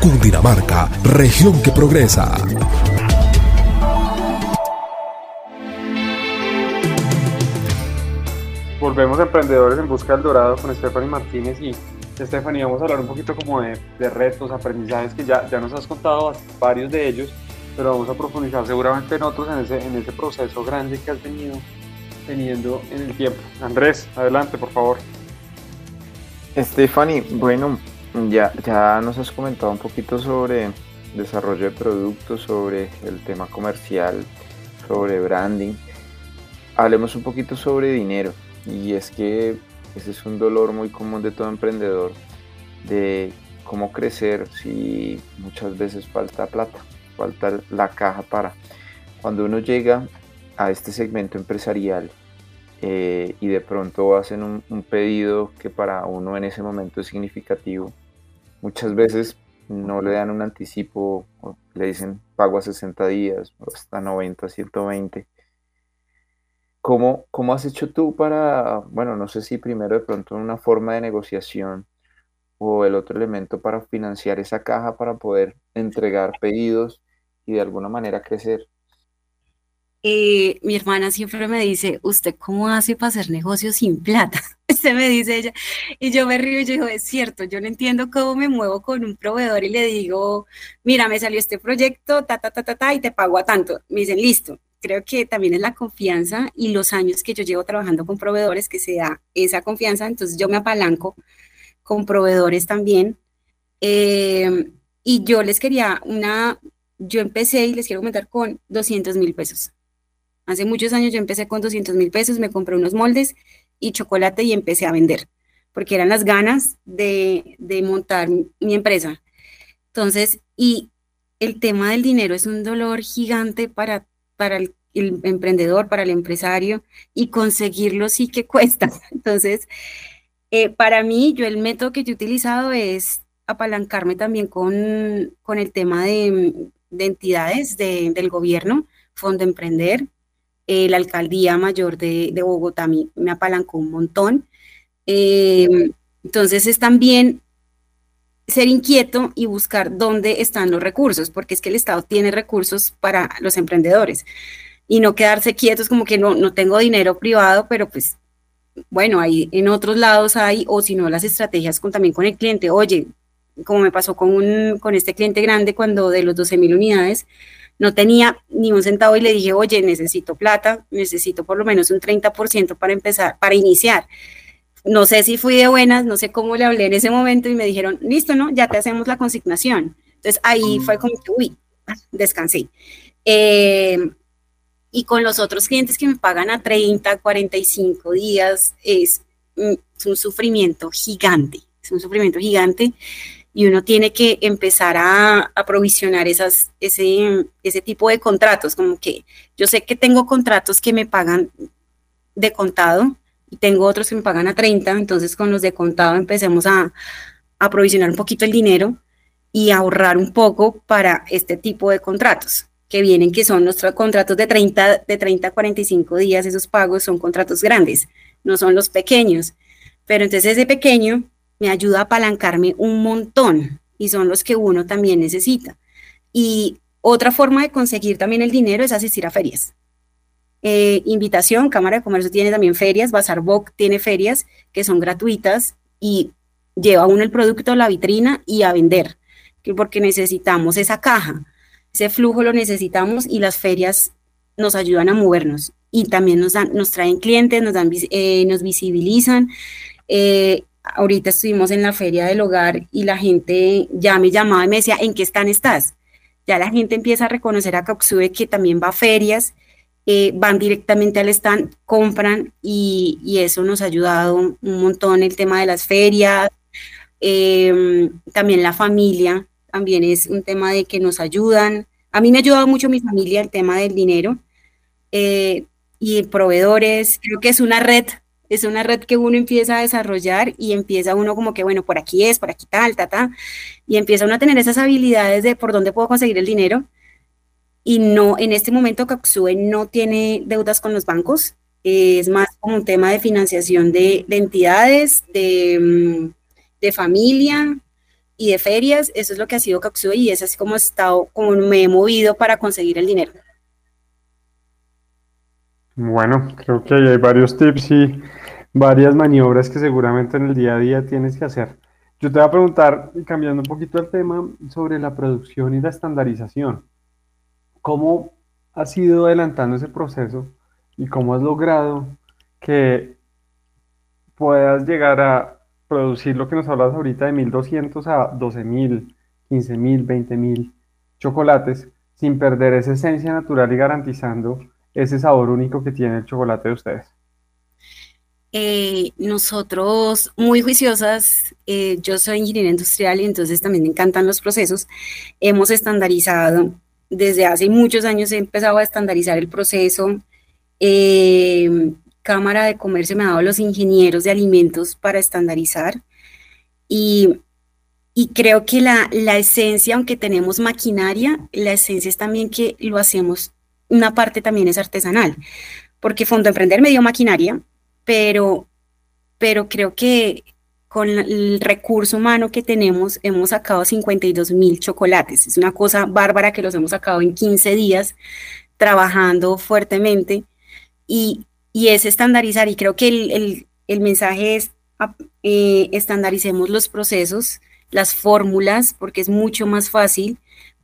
Cundinamarca, región que progresa. Volvemos a Emprendedores en Busca del Dorado con Stephanie Martínez y Stephanie, vamos a hablar un poquito como de, retos, aprendizajes que ya, ya nos has contado varios de ellos, pero vamos a profundizar seguramente en otros en ese, en ese proceso grande que has venido teniendo en el tiempo. Andrés, adelante, por favor. Stephanie, bueno, ya, ya nos has comentado un poquito sobre desarrollo de productos, sobre el tema comercial, sobre branding. Hablemos un poquito sobre dinero. Y es que ese es un dolor muy común de todo emprendedor, de cómo crecer si muchas veces falta plata, falta la caja para. Cuando uno llega a este segmento empresarial eh, y de pronto hacen un, pedido que para uno en ese momento es significativo, muchas veces no le dan un anticipo, le dicen pago a 60 días, hasta 90, 120. ¿Cómo, ¿Cómo has hecho tú para, bueno, no sé si primero de pronto una forma de negociación o el otro elemento para financiar esa caja para poder entregar pedidos y de alguna manera crecer? Eh, mi hermana siempre me dice, ¿usted cómo hace para hacer negocios sin plata? Se me dice ella. Y yo me río y yo digo, es cierto, yo no entiendo cómo me muevo con un proveedor y le digo, mira, me salió este proyecto, ta, ta, ta, ta, ta, y te pago a tanto. Me dicen, listo. Creo que también es la confianza y los años que yo llevo trabajando con proveedores que se da esa confianza. Entonces yo me apalanco con proveedores también. Eh, y yo les quería una, yo empecé y les quiero comentar con 200 mil pesos Hace muchos años yo empecé con 200 mil pesos, me compré unos moldes y chocolate y empecé a vender, porque eran las ganas de, montar mi empresa. Entonces, y el tema del dinero es un dolor gigante para, para el, emprendedor, para el empresario, y conseguirlo sí que cuesta. Entonces, eh, para mí, yo el método que yo he utilizado es apalancarme también con, el tema de, entidades del gobierno, Fondo Emprender, eh, la alcaldía mayor de, Bogotá me, apalancó un montón. Em, entonces es también ser inquieto y buscar dónde están los recursos, porque es que el Estado tiene recursos para los emprendedores y no quedarse quietos como que no, no tengo dinero privado, pero pues bueno, ahí en otros lados hay, o si no, las estrategias con, también con el cliente. Oye, como me pasó con, un, con este cliente grande cuando de los 12 mil unidades, no tenía ni un centavo y le dije, oye, necesito plata, necesito por lo menos un 30% para empezar, para iniciar. No sé si fui de buenas, no sé cómo le hablé en ese momento y me dijeron, listo, ¿no? Ya te hacemos la consignación. Entonces ahí mm. fue como que, uy, descansé. Eh, y con los otros clientes que me pagan a 30, 45 días, es, un sufrimiento gigante, es un sufrimiento gigante y uno tiene que empezar a, aprovisionar esas, ese, ese tipo de contratos, como que yo sé que tengo contratos que me pagan de contado y tengo otros que me pagan a 30, entonces con los de contado empecemos a, aprovisionar un poquito el dinero y ahorrar un poco para este tipo de contratos que vienen, que son nuestros contratos de 30, de 30 a 45 días, esos pagos son contratos grandes, no son los pequeños. Pero entonces ese pequeño me ayuda a apalancarme un montón y son los que uno también necesita. Y otra forma de conseguir también el dinero es asistir a ferias. Eh, invitación, Cámara de Comercio tiene también ferias, Bazar Boc tiene ferias que son gratuitas y lleva uno el producto a la vitrina y a vender, porque necesitamos esa caja ese flujo lo necesitamos y las ferias nos ayudan a movernos y también nos, dan, nos traen clientes, nos, dan, eh, nos visibilizan. Eh, ahorita estuvimos en la feria del hogar y la gente ya me llamaba y me decía, ¿en qué stand estás? Ya la gente empieza a reconocer a Coxube que también va a ferias, eh, van directamente al stand, compran y, eso nos ha ayudado un montón el tema de las ferias, también la familia, también es un tema de que nos ayudan. A mí me ha ayudado mucho mi familia el tema del dinero eh, y proveedores. Creo que es una red, es una red que uno empieza a desarrollar y empieza uno como que, bueno, por aquí es, por aquí tal, ta, ta, y empieza uno a tener esas habilidades de por dónde puedo conseguir el dinero. Y no, en este momento Caxue no tiene deudas con los bancos, es más como un tema de financiación de, entidades, de, mm, de familia, y de ferias, eso es lo que ha sido Capsule y es así como he estado, como me he movido para conseguir el dinero. Bueno, creo que hay varios tips y varias maniobras que seguramente en el día a día tienes que hacer. Yo te voy a preguntar, cambiando un poquito el tema, sobre la producción y la estandarización. ¿Cómo has ido adelantando ese proceso y cómo has logrado que puedas llegar a producir lo que nos hablas ahorita de 1200 a 12000, 15000, 20000 chocolates sin perder esa esencia natural y garantizando ese sabor único que tiene el chocolate de ustedes? Eh, nosotros, muy juiciosas, eh, yo soy ingeniera industrial y entonces también me encantan los procesos, hemos estandarizado, desde hace muchos años he empezado a estandarizar el proceso, eh, Cámara de Comercio me ha dado los ingenieros de alimentos para estandarizar y, creo que la, la, esencia, aunque tenemos maquinaria, la esencia es también que lo hacemos, una parte también es artesanal, porque Fondo Emprender me dio maquinaria, pero, pero creo que con el recurso humano que tenemos hemos sacado 52 mil chocolates. Es una cosa bárbara que los hemos sacado en 15 días trabajando fuertemente y y es estandarizar. Y creo que el, mensaje es eh, estandaricemos los procesos, las fórmulas, porque es mucho más fácil,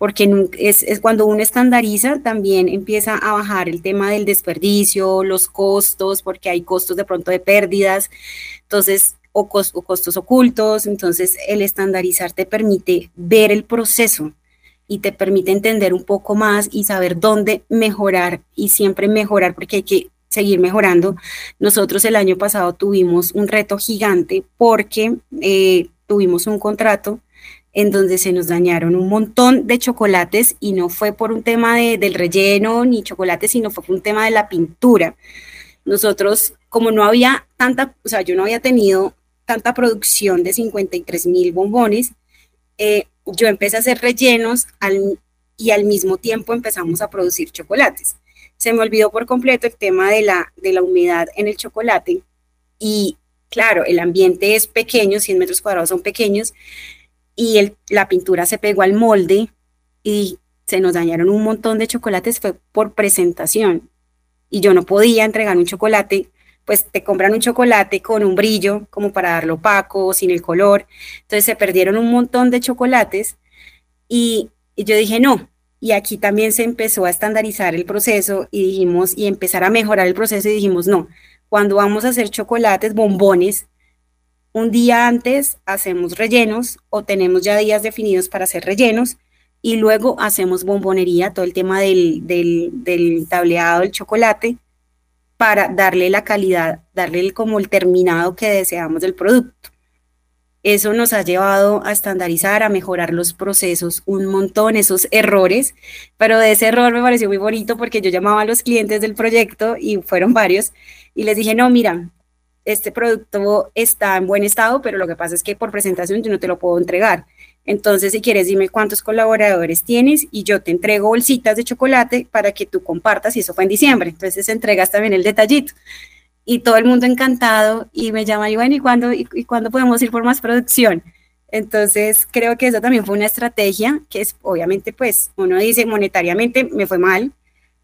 porque es, cuando uno estandariza también empieza a bajar el tema del desperdicio, los costos, porque hay costos de pronto de pérdidas, entonces, o, o costos ocultos, entonces el estandarizar te permite ver el proceso y te permite entender un poco más y saber dónde mejorar y siempre mejorar, porque hay que seguir mejorando. Nosotros el año pasado tuvimos un reto gigante porque eh, tuvimos un contrato en donde se nos dañaron un montón de chocolates y no fue por un tema de, del relleno ni chocolate, sino fue por un tema de la pintura. Nosotros, como no había tanta, o sea, yo no había tenido tanta producción de 53 mil bombones, eh, yo empecé a hacer rellenos y al mismo tiempo empezamos a producir chocolates se me olvidó por completo el tema de la, de la humedad en el chocolate y claro, el ambiente es pequeño, 100 metros cuadrados son pequeños y el, la pintura se pegó al molde y se nos dañaron un montón de chocolates, fue por presentación. Y yo no podía entregar un chocolate, pues te compran un chocolate con un brillo como para darlo opaco, sin el color, entonces se perdieron un montón de chocolates y, yo dije, no, y aquí también se empezó a estandarizar el proceso y dijimos, y empezar a mejorar el proceso y dijimos, no, cuando vamos a hacer chocolates, bombones, un día antes hacemos rellenos o tenemos ya días definidos para hacer rellenos, y luego hacemos bombonería, todo el tema del, del, del tableado del chocolate, para darle la calidad, darle como el terminado que deseamos del producto. Eso nos ha llevado a estandarizar, a mejorar los procesos un montón, esos errores, pero de ese error me pareció muy bonito porque yo llamaba a los clientes del proyecto y fueron varios y les dije, no, mira, este producto está en buen estado, pero lo que pasa es que por presentación yo no te lo puedo entregar. Entonces, si quieres, dime cuántos colaboradores tienes y yo te entrego bolsitas de chocolate para que tú compartas, y eso fue en diciembre. Entonces, entregas también el detallito. Y todo el mundo encantado y me llama, y bueno, ¿y cuándo, y, cuándo podemos ir por más producción? Entonces, creo que eso también fue una estrategia que es, obviamente, pues, uno dice monetariamente me fue mal,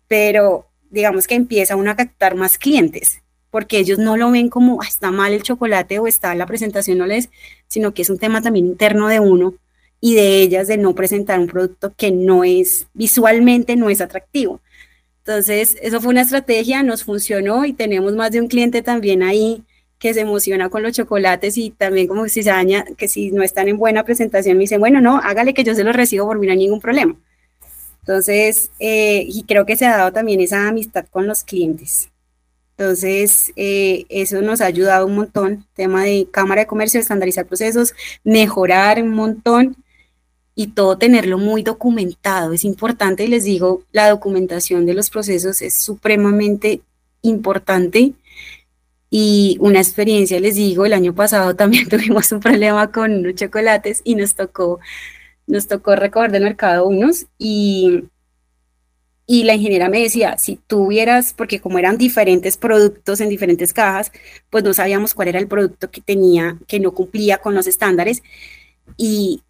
pero digamos que empieza uno a captar más clientes porque ellos no lo ven como está mal el chocolate o está la presentación no les, sino que es un tema también interno de uno y de ellas de no presentar un producto que no es visualmente no es atractivo. Entonces, eso fue una estrategia, nos funcionó y tenemos más de un cliente también ahí que se emociona con los chocolates y también como si se daña, que si no están en buena presentación me dicen, bueno, no, hágale que yo se los recibo por mí no hay ningún problema. Entonces, eh, y creo que se ha dado también esa amistad con los clientes. Entonces, eh, eso nos ha ayudado un montón, tema de Cámara de Comercio, estandarizar procesos, mejorar un montón y todo tenerlo muy documentado. Es importante, y les digo, la documentación de los procesos es supremamente importante. Y una experiencia, les digo, el año pasado también tuvimos un problema con los chocolates y nos tocó, nos tocó recoger del mercado unos y y la ingeniera me decía, si tuvieras, porque como eran diferentes productos en diferentes cajas, pues no sabíamos cuál era el producto que tenía, que no cumplía con los estándares. Y,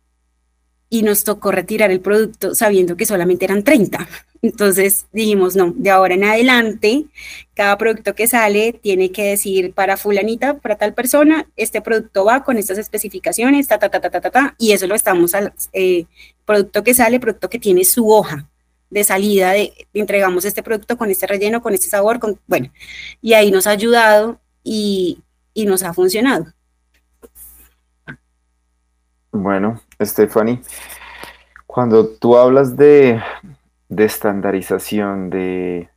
y nos tocó retirar el producto sabiendo que solamente eran 30. Entonces dijimos, no, de ahora en adelante, cada producto que sale tiene que decir para fulanita, para tal persona, este producto va con estas especificaciones, ta, ta, ta, ta, ta, ta, ta y eso lo estamos, al eh, producto que sale, producto que tiene su hoja de salida de entregamos este producto con este relleno, con este sabor, con, bueno, y ahí nos ha ayudado y, y nos ha funcionado. Bueno, Stephanie, cuando tú hablas de, de estandarización, de,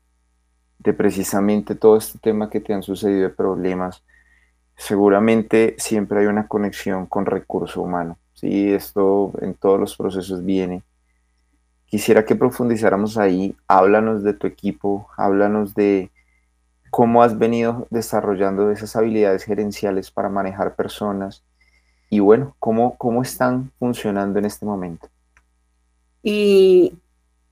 de precisamente todo este tema que te han sucedido de problemas, seguramente siempre hay una conexión con recurso humano. Sí, esto en todos los procesos viene Quisiera que profundizáramos ahí, háblanos de tu equipo, háblanos de cómo has venido desarrollando esas habilidades gerenciales para manejar personas y bueno, cómo, cómo están funcionando en este momento. Y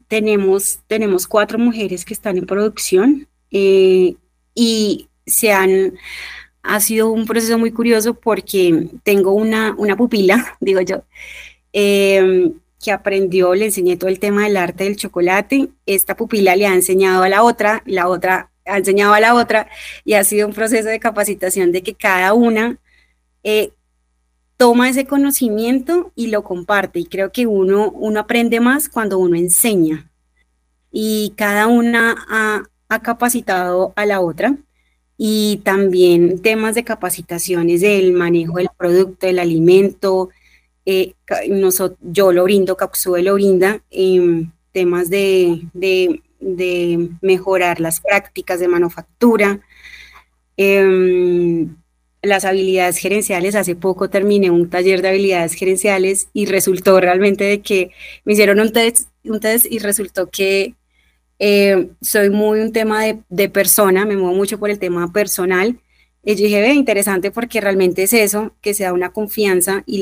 tenemos, tenemos cuatro mujeres que están en producción eh, y se han, ha sido un proceso muy curioso porque tengo una, una pupila, digo yo, eh, que aprendió, le enseñé todo el tema del arte del chocolate, esta pupila le ha enseñado a la otra, la otra ha enseñado a la otra, y ha sido un proceso de capacitación de que cada una eh, toma ese conocimiento y lo comparte, y creo que uno, uno aprende más cuando uno enseña, y cada una ha, ha capacitado a la otra, y también temas de capacitaciones del manejo del producto, del alimento, eh, yo lo brindo, Capsue lo brinda, en temas de, mejorar las prácticas de manufactura, em, las habilidades gerenciales. Hace poco terminé un taller de habilidades gerenciales y resultó realmente de que me hicieron un test, un test y resultó que eh, soy muy un tema de, de, persona, me muevo mucho por el tema personal y yo dije, ve, interesante porque realmente es eso, que se da una confianza y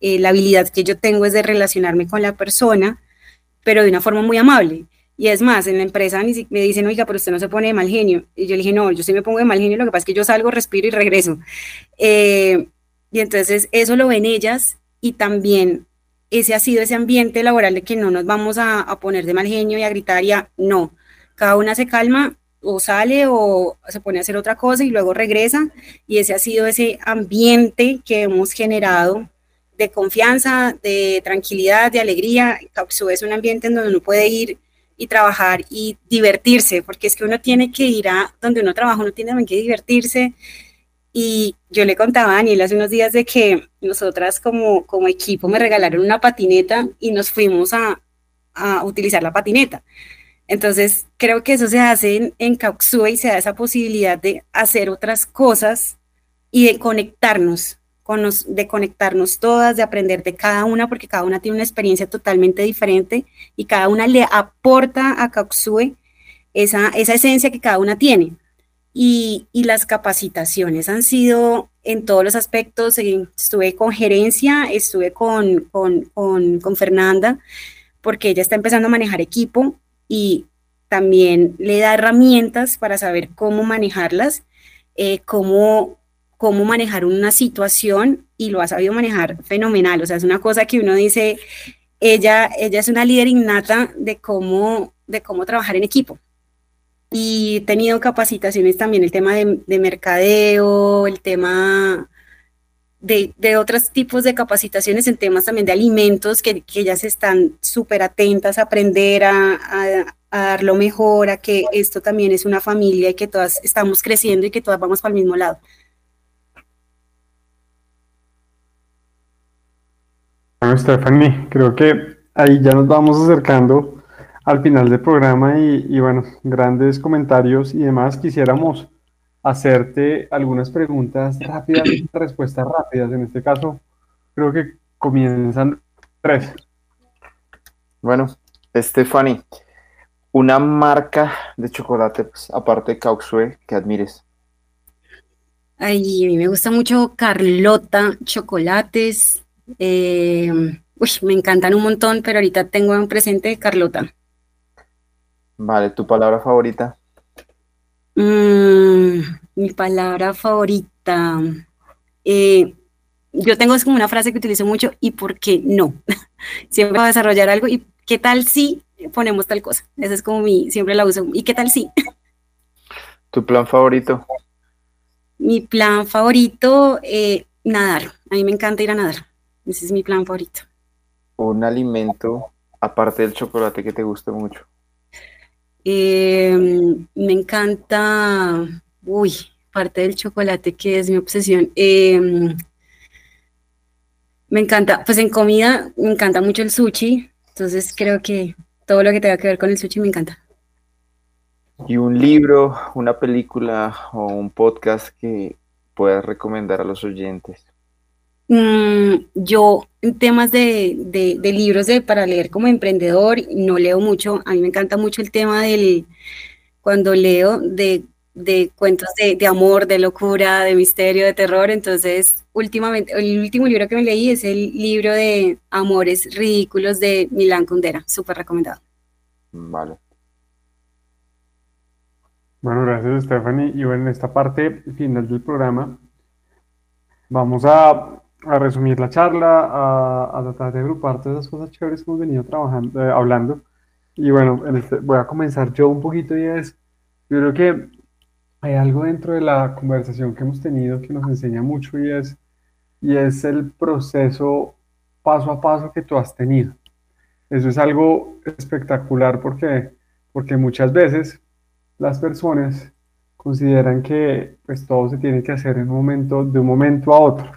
eh, la habilidad que yo tengo es de relacionarme con la persona, pero de una forma muy amable. Y es más, en la empresa me dicen, oiga, pero usted no se pone de mal genio. Y yo le dije, no, yo sí me pongo de mal genio, lo que pasa es que yo salgo, respiro y regreso. Eh, y entonces eso lo ven ellas y también ese ha sido ese ambiente laboral de que no nos vamos a, a poner de mal genio y a gritar ya, no. Cada una se calma o sale o se pone a hacer otra cosa y luego regresa. Y ese ha sido ese ambiente que hemos generado de confianza, de tranquilidad, de alegría. Capsú es un ambiente en donde uno puede ir y trabajar y divertirse, porque es que uno tiene que ir a donde uno trabaja, uno tiene que divertirse Y yo le contaba a Daniel hace unos días de que nosotras como, como equipo me regalaron una patineta y nos fuimos a, a utilizar la patineta. Entonces, creo que eso se hace en, en y se da esa posibilidad de hacer otras cosas y de conectarnos, con de conectarnos todas, de aprender de cada una, porque cada una tiene una experiencia totalmente diferente y cada una le aporta a Kauxue esa, esa esencia que cada una tiene. Y, y, las capacitaciones han sido en todos los aspectos. Estuve con gerencia, estuve con, con, con, con Fernanda, porque ella está empezando a manejar equipo y también le da herramientas para saber cómo manejarlas, eh, cómo, cómo manejar una situación y lo ha sabido manejar fenomenal. O sea, es una cosa que uno dice, ella, ella es una líder innata de cómo, de cómo trabajar en equipo. Y he tenido capacitaciones también, el tema de, de mercadeo, el tema de, otros tipos de capacitaciones en temas también de alimentos, que, que ellas están súper atentas a aprender a, dar lo mejor, a que esto también es una familia y que todas estamos creciendo y que todas vamos para el mismo lado. Bueno, Stephanie, creo que ahí ya nos vamos acercando al final del programa y, y bueno, grandes comentarios y demás. Quisiéramos hacerte algunas preguntas rápidas, respuestas rápidas. En este caso, creo que comienzan tres. Bueno, Stephanie, una marca de chocolate, pues, aparte de Cauxue, que admires. Ay, a mí me gusta mucho Carlota Chocolates. Eh, uy, me encantan un montón, pero ahorita tengo en presente Carlota. Vale, ¿tu palabra favorita? Mm, mi palabra favorita. Eh, yo tengo como una frase que utilizo mucho, ¿y por qué no? siempre voy a desarrollar algo, ¿y qué tal si ponemos tal cosa? Esa es como mi, siempre la uso, ¿y qué tal si? ¿Tu plan favorito? Mi plan favorito, eh, nadar. A mí me encanta ir a nadar. Ese es mi plan favorito. Un alimento, aparte del chocolate, que te guste mucho. Em, me encanta, uy, parte del chocolate que es mi obsesión. Em, me encanta, pues en comida me encanta mucho el sushi, entonces creo que todo lo que tenga que ver con el sushi me encanta. ¿Y un libro, una película o un podcast que puedas recomendar a los oyentes? Mm, yo en temas de, de, libros de, para leer como emprendedor no leo mucho. A mí me encanta mucho el tema del, cuando leo de, de cuentos de, de, amor, de locura, de misterio, de terror. Entonces, últimamente, el último libro que me leí es el libro de Amores Ridículos de Milán Kundera. Súper recomendado. Vale. Bueno, gracias Stephanie. Y bueno, en esta parte final del programa vamos a a resumir la charla, a, tratar de agrupar todas esas cosas chéveres que hemos venido trabajando, eh, hablando. Y bueno, este, voy a comenzar yo un poquito y es, yo creo que hay algo dentro de la conversación que hemos tenido que nos enseña mucho y es, y es el proceso paso a paso que tú has tenido. Eso es algo espectacular porque, porque muchas veces las personas consideran que pues todo se tiene que hacer en un momento, de un momento a otro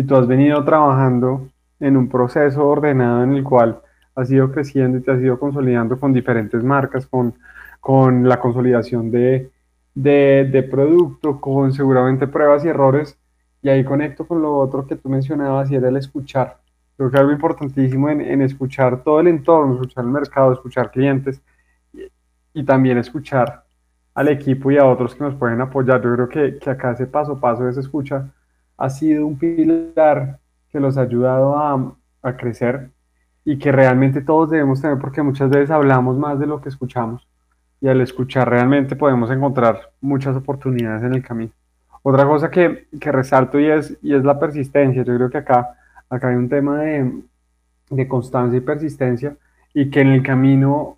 y tú has venido trabajando en un proceso ordenado en el cual has ido creciendo y te has ido consolidando con diferentes marcas, con, con la consolidación de, de, producto, con seguramente pruebas y errores. Y ahí conecto con lo otro que tú mencionabas y era el escuchar. Creo que algo importantísimo en, escuchar todo el entorno, escuchar el mercado, escuchar clientes y, y, también escuchar al equipo y a otros que nos pueden apoyar. Yo creo que, que acá ese paso a paso de esa escucha ha sido un pilar que los ha ayudado a, a crecer y que realmente todos debemos tener porque muchas veces hablamos más de lo que escuchamos y al escuchar realmente podemos encontrar muchas oportunidades en el camino. Otra cosa que, que resalto y es, y es la persistencia. Yo creo que acá, acá hay un tema de, de constancia y persistencia y que en el camino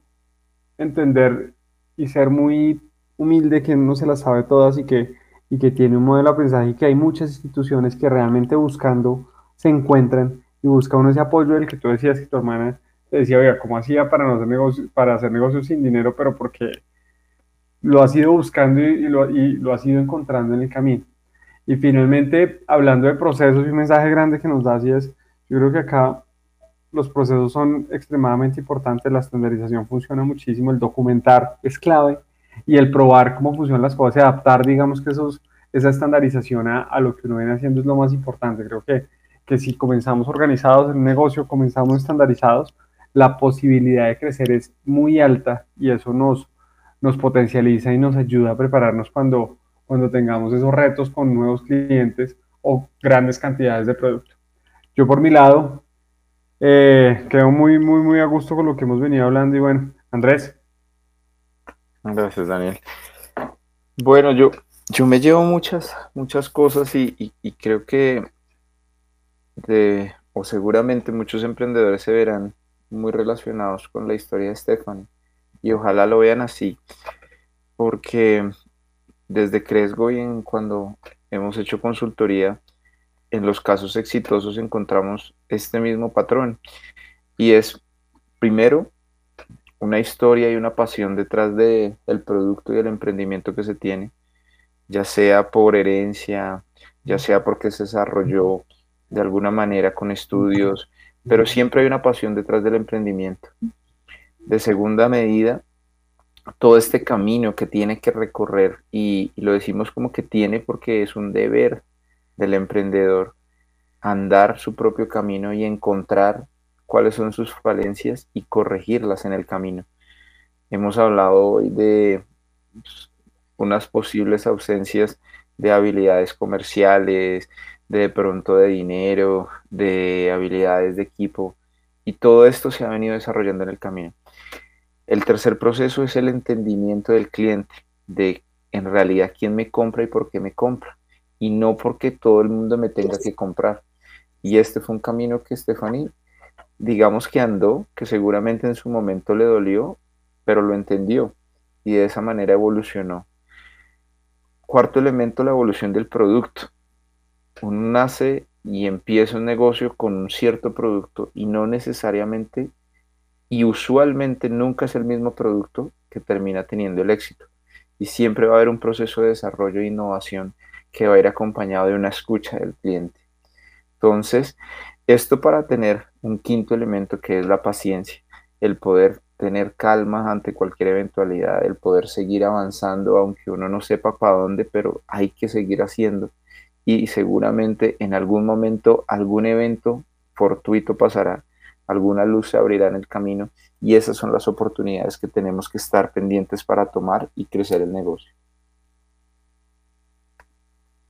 entender y ser muy humilde que no se las sabe todas y que y que tiene un modelo de aprendizaje y que hay muchas instituciones que realmente buscando se encuentran y buscan ese apoyo del que tú decías que tu hermana te decía, oiga, ¿cómo hacía para, hacer negocios, para hacer negocios sin dinero? Pero porque lo has ido buscando y, lo, y lo has ido encontrando en el camino. Y finalmente, hablando de procesos y un mensaje grande que nos da, así es, yo creo que acá los procesos son extremadamente importantes, la estandarización funciona muchísimo, el documentar es clave y el probar cómo funcionan las cosas y adaptar, digamos que esos, esa estandarización a, a, lo que uno viene haciendo es lo más importante. Creo que, que si comenzamos organizados en un negocio, comenzamos estandarizados, la posibilidad de crecer es muy alta y eso nos, nos potencializa y nos ayuda a prepararnos cuando, cuando tengamos esos retos con nuevos clientes o grandes cantidades de producto. Yo por mi lado eh, quedo muy, muy, muy a gusto con lo que hemos venido hablando y bueno, Andrés. Gracias, Daniel. Bueno, yo, yo me llevo muchas, muchas cosas y, y creo que de, o seguramente muchos emprendedores se verán muy relacionados con la historia de Stephanie y ojalá lo vean así, porque desde Cresgo y en cuando hemos hecho consultoría, en los casos exitosos encontramos este mismo patrón y es primero una historia y una pasión detrás del producto y el emprendimiento que se tiene, ya sea por herencia, ya sea porque se desarrolló de alguna manera con estudios, pero siempre hay una pasión detrás del emprendimiento. De segunda medida, todo este camino que tiene que recorrer, y, lo decimos como que tiene porque es un deber del emprendedor, andar su propio camino y encontrar cuáles son sus falencias y corregirlas en el camino. Hemos hablado hoy de pues, unas posibles ausencias de habilidades comerciales, de pronto de dinero, de habilidades de equipo, y todo esto se ha venido desarrollando en el camino. El tercer proceso es el entendimiento del cliente, de en realidad quién me compra y por qué me compra, y no porque todo el mundo me tenga que comprar. Y este fue un camino que Stephanie, digamos que andó, que seguramente en su momento le dolió, pero lo entendió y de esa manera evolucionó. Cuarto elemento, la evolución del producto uno nace y empieza un negocio con un cierto producto y no necesariamente y usualmente nunca es el mismo producto que termina teniendo el éxito. Y siempre va a haber un proceso de desarrollo e innovación que va a ir acompañado de una escucha del cliente. Entonces, esto para tener un quinto elemento que es la paciencia, el poder tener calma ante cualquier eventualidad, el poder seguir avanzando aunque uno no sepa para dónde, pero hay que seguir haciendo y seguramente en algún momento algún evento fortuito pasará, alguna luz se abrirá en el camino y esas son las oportunidades que tenemos que estar pendientes para tomar y crecer el negocio.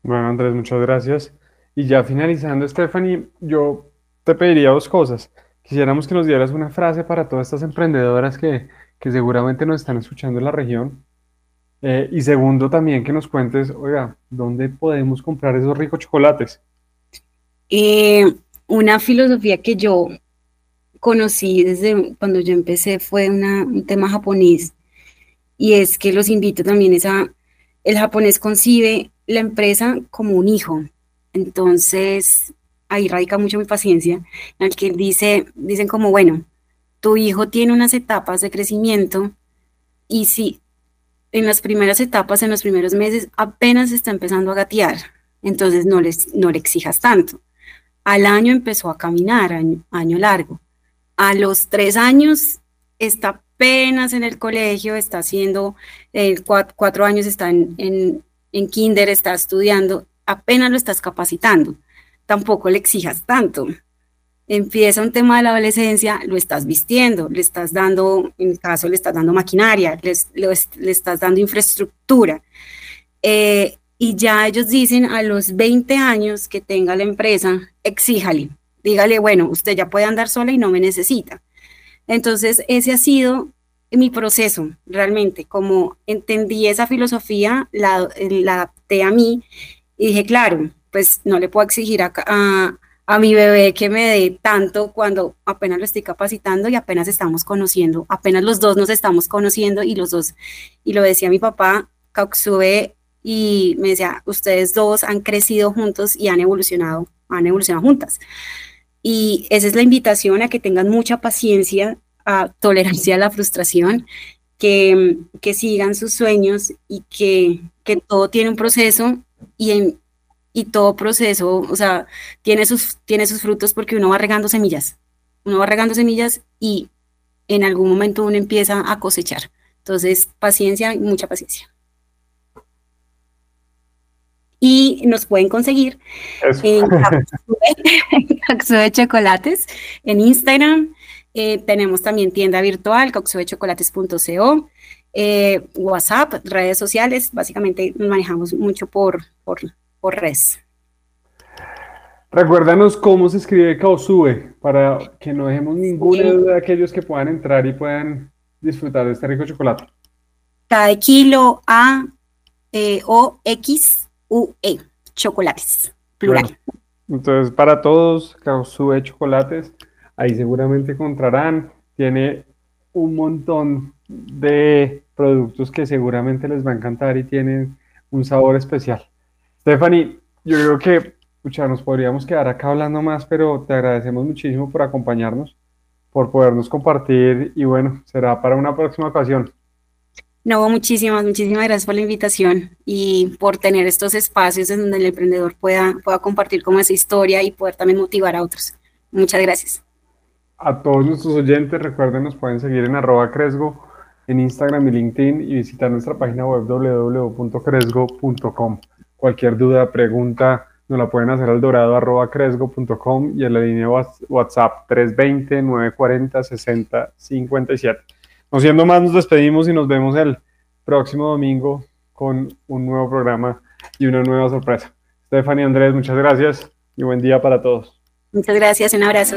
Bueno, Andrés, muchas gracias. Y ya finalizando, Stephanie, yo te pediría dos cosas. Quisiéramos que nos dieras una frase para todas estas emprendedoras que, que seguramente nos están escuchando en la región eh, y segundo, también que nos cuentes, oiga, ¿dónde podemos comprar esos ricos chocolates? Eh, una filosofía que yo conocí desde cuando yo empecé fue un tema japonés y es que los invito también a, el japonés concibe la empresa como un hijo, entonces ahí radica mucho mi paciencia, en el que dice, dicen como, bueno, tu hijo tiene unas etapas de crecimiento y si en las primeras etapas, en los primeros meses, apenas está empezando a gatear, entonces no, les, no le exijas tanto. Al año empezó a caminar, año, largo. A los tres años está apenas en el colegio, está haciendo, eh, cuatro, años está en, en, en kinder, está estudiando, apenas lo estás capacitando. Tampoco le exijas tanto empieza un tema de la adolescencia, lo estás vistiendo, le estás dando, en caso le estás dando maquinaria, le, estás dando infraestructura. Eh, y ya ellos dicen a los 20 años que tenga la empresa, exíjale, dígale, bueno, usted ya puede andar sola y no me necesita. Entonces, ese ha sido mi proceso, realmente, como entendí esa filosofía, la, la adapté a mí y dije, claro, pues no le puedo exigir a, a a mi bebé que me dé tanto cuando apenas lo estoy capacitando y apenas estamos conociendo, apenas los dos nos estamos conociendo y los dos, y lo decía mi papá, Kauxube, y me decía, ustedes dos han crecido juntos y han evolucionado, han evolucionado juntas. Y esa es la invitación a que tengan mucha paciencia, a tolerancia a la frustración, que, que sigan sus sueños y que, que todo tiene un proceso y en, y todo proceso, o sea, tiene sus, tiene sus frutos porque uno va regando semillas, uno va regando semillas y en algún momento uno empieza a cosechar. Entonces, paciencia y mucha paciencia. Y nos pueden conseguir en Caxo de Chocolates en Instagram. Eh, tenemos también tienda virtual, coxodechocolates.co, eh, WhatsApp, redes sociales. Básicamente nos manejamos mucho por, por, por redes. Recuérdanos cómo se escribe Kaosube para que no dejemos ninguna duda de aquellos que puedan entrar y puedan disfrutar de este rico chocolate. Cada kilo A eh, O X U E chocolates plural. entonces para todos Kaosube chocolates ahí seguramente encontrarán tiene un montón de productos que seguramente les va a encantar y tienen un sabor especial. Stephanie, yo creo que nos podríamos quedar acá hablando más, pero te agradecemos muchísimo por acompañarnos, por podernos compartir y bueno, será para una próxima ocasión. No, muchísimas, muchísimas gracias por la invitación y por tener estos espacios en donde el emprendedor pueda, pueda compartir como esa historia y poder también motivar a otros. Muchas gracias. A todos nuestros oyentes, recuerden, nos pueden seguir en arroba cresgo en Instagram y LinkedIn y visitar nuestra página web www.cresgo.com. Cualquier duda, pregunta, nos la pueden hacer al dorado.cresgo.com y en la línea WhatsApp 320-940-6057. No siendo más, nos despedimos y nos vemos el próximo domingo con un nuevo programa y una nueva sorpresa. Stephanie Andrés, muchas gracias y buen día para todos. Muchas gracias, un abrazo.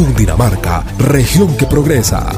Cundinamarca, región que progresa.